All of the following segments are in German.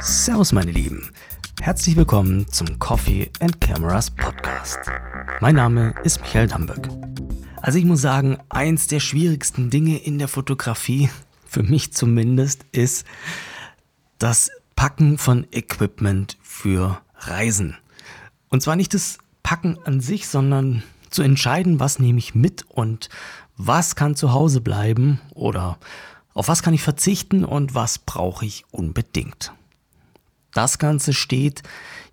Servus meine Lieben, herzlich willkommen zum Coffee and Cameras Podcast. Mein Name ist Michael Damberg. Also ich muss sagen, eins der schwierigsten Dinge in der Fotografie, für mich zumindest, ist das Packen von Equipment für Reisen. Und zwar nicht das Packen an sich, sondern zu entscheiden, was nehme ich mit und was kann zu Hause bleiben oder auf was kann ich verzichten und was brauche ich unbedingt. Das Ganze steht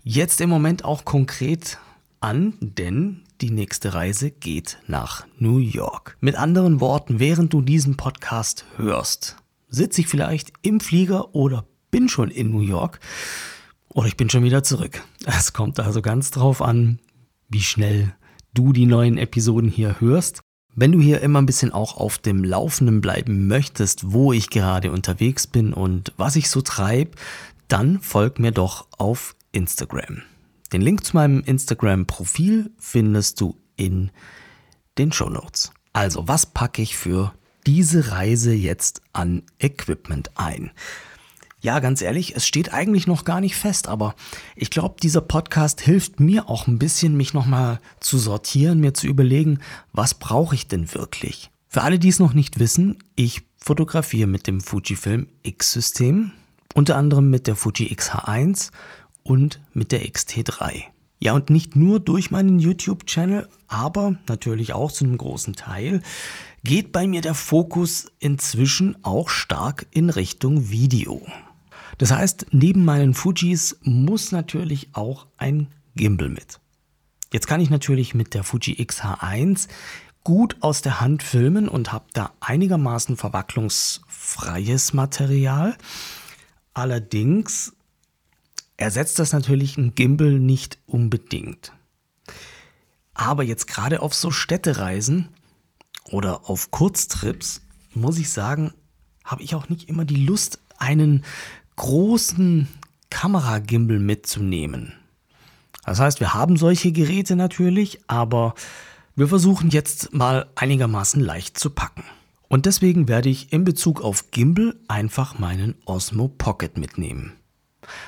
jetzt im Moment auch konkret an, denn die nächste Reise geht nach New York. Mit anderen Worten, während du diesen Podcast hörst, sitze ich vielleicht im Flieger oder bin schon in New York oder ich bin schon wieder zurück. Es kommt also ganz drauf an, wie schnell du die neuen Episoden hier hörst. Wenn du hier immer ein bisschen auch auf dem Laufenden bleiben möchtest, wo ich gerade unterwegs bin und was ich so treibe, dann folg mir doch auf Instagram. Den Link zu meinem Instagram-Profil findest du in den Show Notes. Also, was packe ich für diese Reise jetzt an Equipment ein? Ja, ganz ehrlich, es steht eigentlich noch gar nicht fest, aber ich glaube, dieser Podcast hilft mir auch ein bisschen, mich nochmal zu sortieren, mir zu überlegen, was brauche ich denn wirklich? Für alle, die es noch nicht wissen, ich fotografiere mit dem Fujifilm X-System, unter anderem mit der Fuji X-H1 und mit der X-T3. Ja, und nicht nur durch meinen YouTube-Channel, aber natürlich auch zu einem großen Teil geht bei mir der Fokus inzwischen auch stark in Richtung Video. Das heißt, neben meinen Fujis muss natürlich auch ein Gimbal mit. Jetzt kann ich natürlich mit der Fuji X-H1 gut aus der Hand filmen und habe da einigermaßen verwacklungsfreies Material. Allerdings ersetzt das natürlich ein Gimbal nicht unbedingt. Aber jetzt gerade auf so Städtereisen oder auf Kurztrips, muss ich sagen, habe ich auch nicht immer die Lust, einen großen Kameragimbal mitzunehmen. Das heißt, wir haben solche Geräte natürlich, aber wir versuchen jetzt mal einigermaßen leicht zu packen. Und deswegen werde ich in Bezug auf Gimbal einfach meinen Osmo Pocket mitnehmen.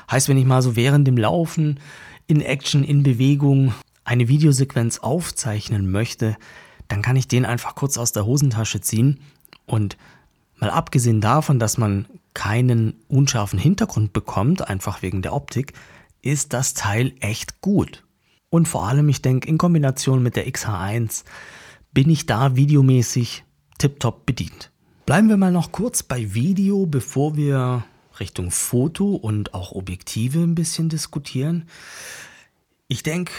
Heißt, wenn ich mal so während dem Laufen, in Action, in Bewegung eine Videosequenz aufzeichnen möchte, dann kann ich den einfach kurz aus der Hosentasche ziehen und mal abgesehen davon, dass man keinen unscharfen Hintergrund bekommt, einfach wegen der Optik, ist das Teil echt gut. Und vor allem, ich denke, in Kombination mit der XH1 bin ich da videomäßig tiptop bedient. Bleiben wir mal noch kurz bei Video, bevor wir Richtung Foto und auch Objektive ein bisschen diskutieren. Ich denke,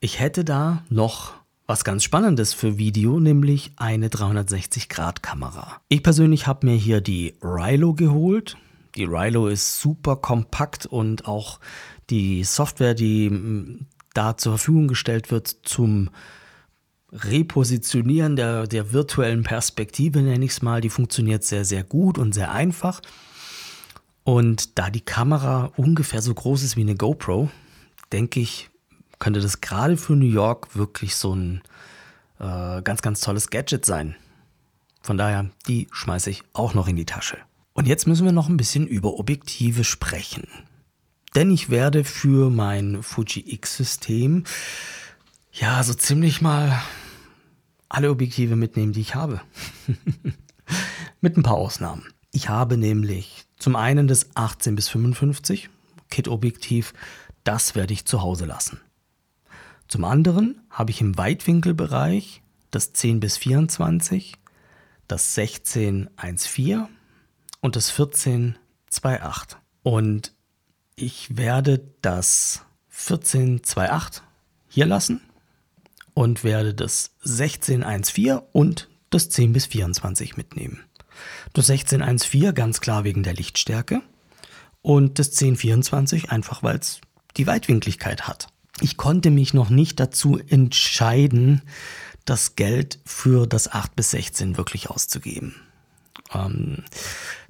ich hätte da noch was ganz Spannendes für Video, nämlich eine 360-Grad-Kamera. Ich persönlich habe mir hier die Rilo geholt. Die Rilo ist super kompakt und auch die Software, die mm, da zur Verfügung gestellt wird zum Repositionieren der, der virtuellen Perspektive, nenne ich es mal, die funktioniert sehr, sehr gut und sehr einfach. Und da die Kamera ungefähr so groß ist wie eine GoPro, denke ich, könnte das gerade für New York wirklich so ein äh, ganz, ganz tolles Gadget sein. Von daher, die schmeiße ich auch noch in die Tasche. Und jetzt müssen wir noch ein bisschen über Objektive sprechen. Denn ich werde für mein Fuji X-System ja so ziemlich mal alle Objektive mitnehmen, die ich habe. Mit ein paar Ausnahmen. Ich habe nämlich zum einen das 18 bis 55 Kit-Objektiv, das werde ich zu Hause lassen. Zum anderen habe ich im Weitwinkelbereich das 10 bis 24, das 16 1.4 und das 14 2.8. Und ich werde das 14 2.8 hier lassen und werde das 16 1.4 und das 10 bis 24 mitnehmen. Das 16 1.4 ganz klar wegen der Lichtstärke und das 10 24 einfach weil es die Weitwinkligkeit hat ich konnte mich noch nicht dazu entscheiden, das Geld für das 8 bis 16 wirklich auszugeben. Ähm,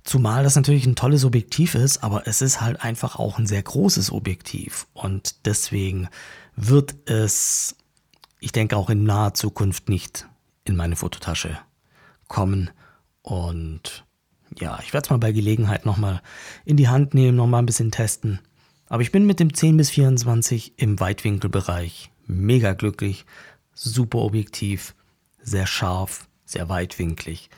zumal das natürlich ein tolles Objektiv ist, aber es ist halt einfach auch ein sehr großes Objektiv. Und deswegen wird es, ich denke, auch in naher Zukunft nicht in meine Fototasche kommen. Und Ja, ich werde es mal bei Gelegenheit nochmal in die Hand nehmen, nochmal ein bisschen testen. Aber ich bin mit dem 10 bis 24 im Weitwinkelbereich mega glücklich, super objektiv, sehr scharf, sehr weitwinklig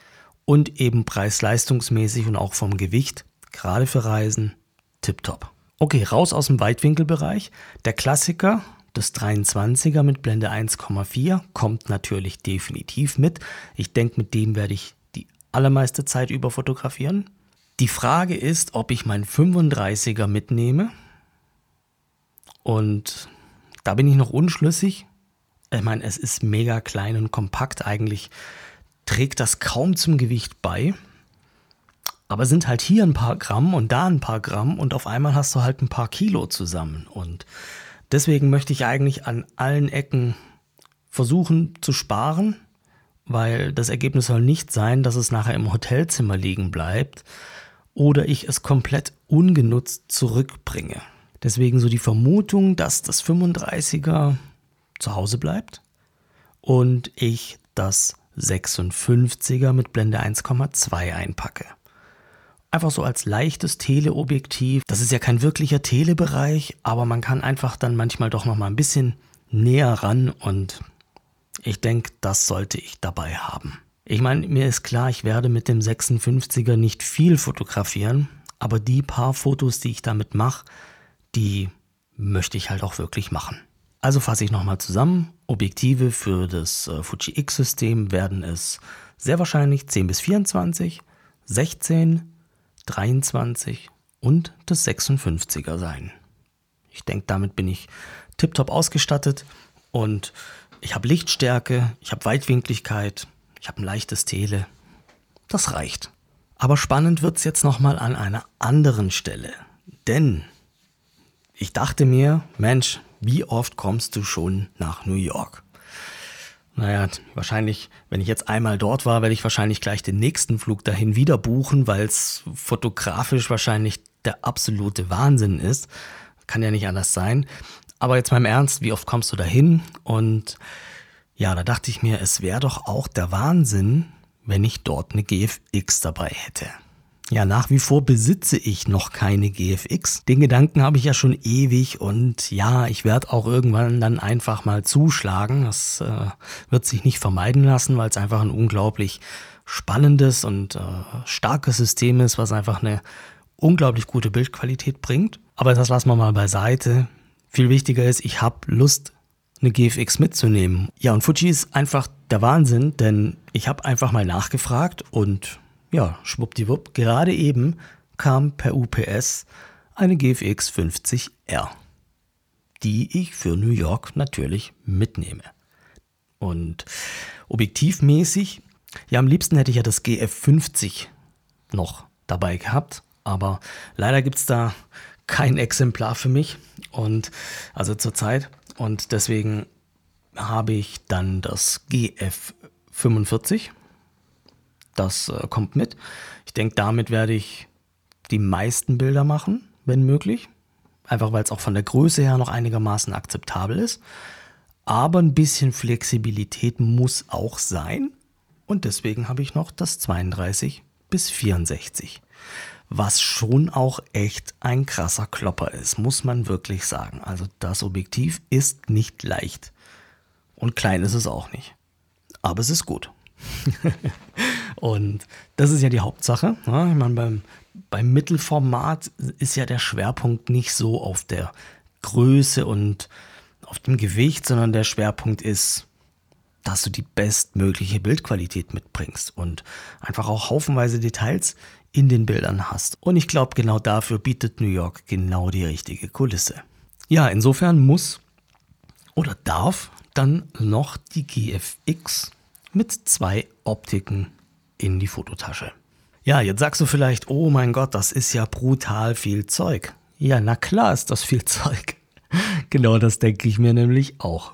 und eben preis-leistungsmäßig und auch vom Gewicht, gerade für Reisen, tipptopp. Okay, raus aus dem Weitwinkelbereich. Der Klassiker, das 23er mit Blende 1,4 kommt natürlich definitiv mit. Ich denke, mit dem werde ich die allermeiste Zeit über fotografieren. Die Frage ist, ob ich mein 35er mitnehme. Und da bin ich noch unschlüssig. Ich meine, es ist mega klein und kompakt. Eigentlich trägt das kaum zum Gewicht bei. Aber sind halt hier ein paar Gramm und da ein paar Gramm und auf einmal hast du halt ein paar Kilo zusammen. Und deswegen möchte ich eigentlich an allen Ecken versuchen zu sparen, weil das Ergebnis soll nicht sein, dass es nachher im Hotelzimmer liegen bleibt oder ich es komplett ungenutzt zurückbringe. Deswegen so die Vermutung, dass das 35er zu Hause bleibt und ich das 56er mit Blende 1,2 einpacke. Einfach so als leichtes Teleobjektiv. Das ist ja kein wirklicher Telebereich, aber man kann einfach dann manchmal doch noch mal ein bisschen näher ran und ich denke, das sollte ich dabei haben. Ich meine, mir ist klar, ich werde mit dem 56er nicht viel fotografieren, aber die paar Fotos, die ich damit mache, die möchte ich halt auch wirklich machen. Also fasse ich nochmal zusammen. Objektive für das äh, Fuji X-System werden es sehr wahrscheinlich 10 bis 24, 16, 23 und das 56er sein. Ich denke, damit bin ich tiptop ausgestattet und ich habe Lichtstärke, ich habe Weitwinkligkeit, ich habe ein leichtes Tele. Das reicht. Aber spannend wird es jetzt nochmal an einer anderen Stelle. Denn ich dachte mir, Mensch, wie oft kommst du schon nach New York? Naja, wahrscheinlich, wenn ich jetzt einmal dort war, werde ich wahrscheinlich gleich den nächsten Flug dahin wieder buchen, weil es fotografisch wahrscheinlich der absolute Wahnsinn ist. Kann ja nicht anders sein. Aber jetzt mal im Ernst, wie oft kommst du dahin? Und ja, da dachte ich mir, es wäre doch auch der Wahnsinn, wenn ich dort eine GFX dabei hätte. Ja, nach wie vor besitze ich noch keine GFX. Den Gedanken habe ich ja schon ewig und ja, ich werde auch irgendwann dann einfach mal zuschlagen. Das äh, wird sich nicht vermeiden lassen, weil es einfach ein unglaublich spannendes und äh, starkes System ist, was einfach eine unglaublich gute Bildqualität bringt. Aber das lassen wir mal beiseite. Viel wichtiger ist, ich habe Lust, eine GFX mitzunehmen. Ja, und Fuji ist einfach der Wahnsinn, denn ich habe einfach mal nachgefragt und ja, schwuppdiwupp, gerade eben kam per UPS eine GFX 50R, die ich für New York natürlich mitnehme. Und objektivmäßig, ja, am liebsten hätte ich ja das GF50 noch dabei gehabt, aber leider gibt es da kein Exemplar für mich und also zurzeit und deswegen habe ich dann das GF45 das äh, kommt mit. Ich denke, damit werde ich die meisten Bilder machen, wenn möglich. Einfach weil es auch von der Größe her noch einigermaßen akzeptabel ist. Aber ein bisschen Flexibilität muss auch sein. Und deswegen habe ich noch das 32 bis 64. Was schon auch echt ein krasser Klopper ist, muss man wirklich sagen. Also das Objektiv ist nicht leicht. Und klein ist es auch nicht. Aber es ist gut. Und das ist ja die Hauptsache. Ja, ich meine, beim, beim Mittelformat ist ja der Schwerpunkt nicht so auf der Größe und auf dem Gewicht, sondern der Schwerpunkt ist, dass du die bestmögliche Bildqualität mitbringst und einfach auch haufenweise Details in den Bildern hast. Und ich glaube, genau dafür bietet New York genau die richtige Kulisse. Ja, insofern muss oder darf dann noch die GFX mit zwei Optiken in die Fototasche. Ja, jetzt sagst du vielleicht, oh mein Gott, das ist ja brutal viel Zeug. Ja, na klar ist das viel Zeug. genau das denke ich mir nämlich auch.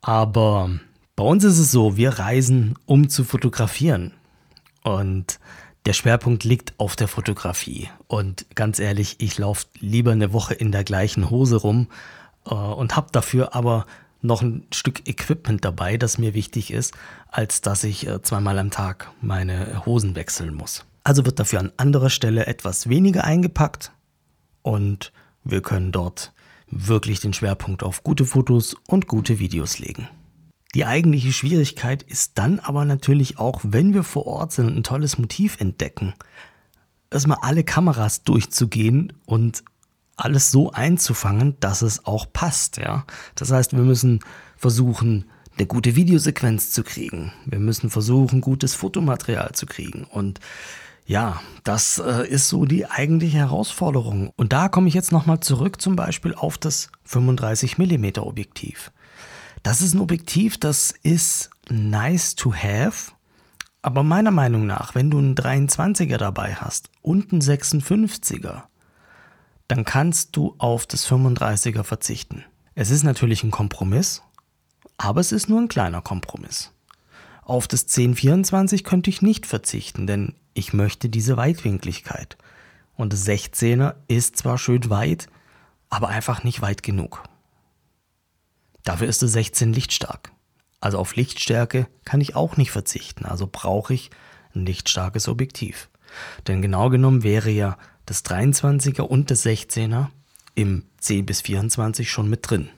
Aber bei uns ist es so, wir reisen, um zu fotografieren. Und der Schwerpunkt liegt auf der Fotografie. Und ganz ehrlich, ich laufe lieber eine Woche in der gleichen Hose rum äh, und habe dafür aber noch ein Stück Equipment dabei, das mir wichtig ist, als dass ich äh, zweimal am Tag meine Hosen wechseln muss. Also wird dafür an anderer Stelle etwas weniger eingepackt und wir können dort wirklich den Schwerpunkt auf gute Fotos und gute Videos legen. Die eigentliche Schwierigkeit ist dann aber natürlich auch, wenn wir vor Ort sind und ein tolles Motiv entdecken, erstmal alle Kameras durchzugehen und alles so einzufangen, dass es auch passt, ja. Das heißt, wir müssen versuchen, eine gute Videosequenz zu kriegen. Wir müssen versuchen, gutes Fotomaterial zu kriegen. Und ja, das äh, ist so die eigentliche Herausforderung. Und da komme ich jetzt nochmal zurück zum Beispiel auf das 35 mm Objektiv. Das ist ein Objektiv, das ist nice to have. Aber meiner Meinung nach, wenn du einen 23er dabei hast und einen 56er, dann kannst du auf das 35er verzichten. Es ist natürlich ein Kompromiss, aber es ist nur ein kleiner Kompromiss. Auf das 1024 könnte ich nicht verzichten, denn ich möchte diese Weitwinkligkeit. Und das 16er ist zwar schön weit, aber einfach nicht weit genug. Dafür ist das 16 lichtstark. Also auf Lichtstärke kann ich auch nicht verzichten, also brauche ich ein lichtstarkes Objektiv. Denn genau genommen wäre ja das 23er und das 16er im 10 bis 24 schon mit drin.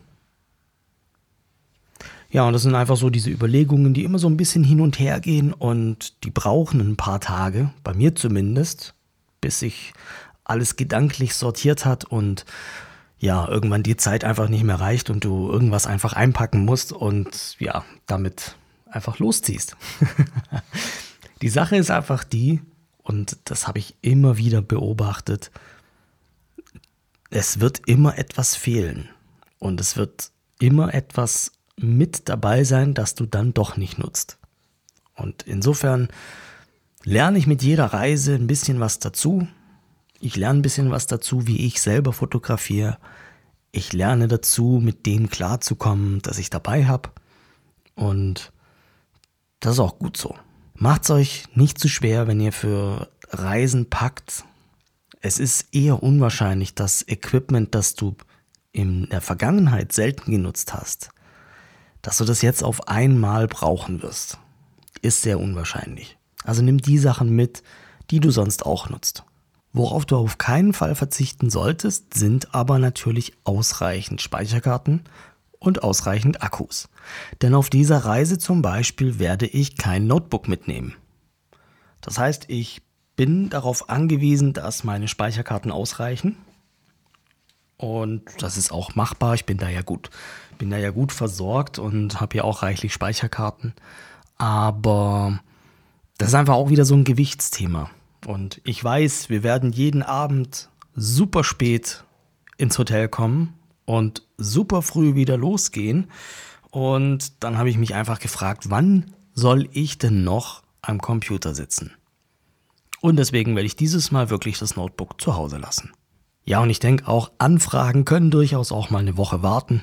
Ja, und das sind einfach so diese Überlegungen, die immer so ein bisschen hin und her gehen und die brauchen ein paar Tage, bei mir zumindest, bis sich alles gedanklich sortiert hat und ja, irgendwann die Zeit einfach nicht mehr reicht und du irgendwas einfach einpacken musst und ja, damit einfach losziehst. die Sache ist einfach die, und das habe ich immer wieder beobachtet, es wird immer etwas fehlen und es wird immer etwas mit dabei sein, das du dann doch nicht nutzt. Und insofern lerne ich mit jeder Reise ein bisschen was dazu. Ich lerne ein bisschen was dazu, wie ich selber fotografiere. Ich lerne dazu, mit dem klarzukommen, dass ich dabei habe. Und das ist auch gut so. Macht's euch nicht zu schwer, wenn ihr für Reisen packt. Es ist eher unwahrscheinlich, dass Equipment, das du in der Vergangenheit selten genutzt hast, dass du das jetzt auf einmal brauchen wirst, ist sehr unwahrscheinlich. Also nimm die Sachen mit, die du sonst auch nutzt. Worauf du auf keinen Fall verzichten solltest, sind aber natürlich ausreichend Speicherkarten und ausreichend Akkus. Denn auf dieser Reise zum Beispiel werde ich kein Notebook mitnehmen. Das heißt, ich bin darauf angewiesen, dass meine Speicherkarten ausreichen. Und das ist auch machbar. Ich bin da ja gut bin da ja gut versorgt und habe ja auch reichlich Speicherkarten. Aber das ist einfach auch wieder so ein Gewichtsthema. Und ich weiß, wir werden jeden Abend super spät ins Hotel kommen und super früh wieder losgehen. Und dann habe ich mich einfach gefragt, wann soll ich denn noch am Computer sitzen? Und deswegen werde ich dieses Mal wirklich das Notebook zu Hause lassen. Ja, und ich denke auch, Anfragen können durchaus auch mal eine Woche warten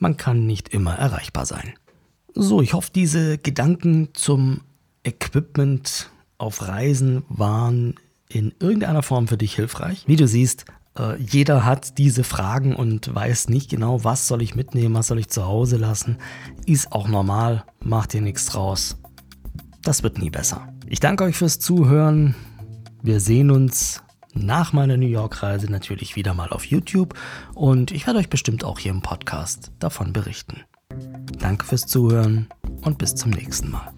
man kann nicht immer erreichbar sein. So, ich hoffe, diese Gedanken zum Equipment auf Reisen waren in irgendeiner Form für dich hilfreich. Wie du siehst, äh, jeder hat diese Fragen und weiß nicht genau, was soll ich mitnehmen, was soll ich zu Hause lassen. Ist auch normal, macht dir nichts draus. Das wird nie besser. Ich danke euch fürs Zuhören. Wir sehen uns nach meiner New York-Reise natürlich wieder mal auf YouTube und ich werde euch bestimmt auch hier im Podcast davon berichten. Danke fürs Zuhören und bis zum nächsten Mal.